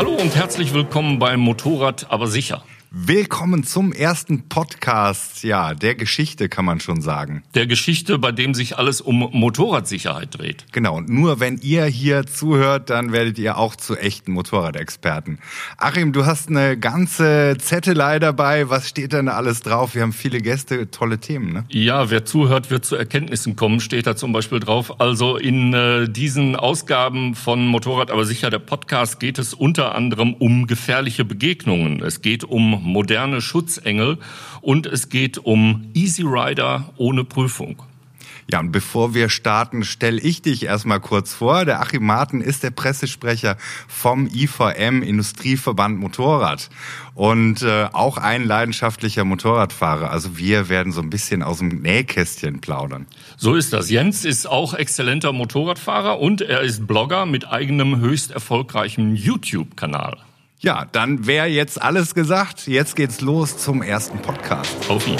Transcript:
Hallo und herzlich willkommen beim Motorrad aber sicher. Willkommen zum ersten Podcast, ja, der Geschichte kann man schon sagen. Der Geschichte, bei dem sich alles um Motorradsicherheit dreht. Genau, und nur wenn ihr hier zuhört, dann werdet ihr auch zu echten Motorradexperten. Achim, du hast eine ganze Zettelei dabei. Was steht denn alles drauf? Wir haben viele Gäste, tolle Themen, ne? Ja, wer zuhört, wird zu Erkenntnissen kommen, steht da zum Beispiel drauf. Also in äh, diesen Ausgaben von Motorrad aber sicher, der Podcast, geht es unter anderem um gefährliche Begegnungen. Es geht um moderne Schutzengel und es geht um Easy Rider ohne Prüfung. Ja, und bevor wir starten, stelle ich dich erstmal kurz vor. Der Achim Martin ist der Pressesprecher vom IVM Industrieverband Motorrad und äh, auch ein leidenschaftlicher Motorradfahrer. Also wir werden so ein bisschen aus dem Nähkästchen plaudern. So ist das. Jens ist auch exzellenter Motorradfahrer und er ist Blogger mit eigenem höchst erfolgreichen YouTube-Kanal. Ja, dann wäre jetzt alles gesagt. Jetzt geht's los zum ersten Podcast. Auf ihn.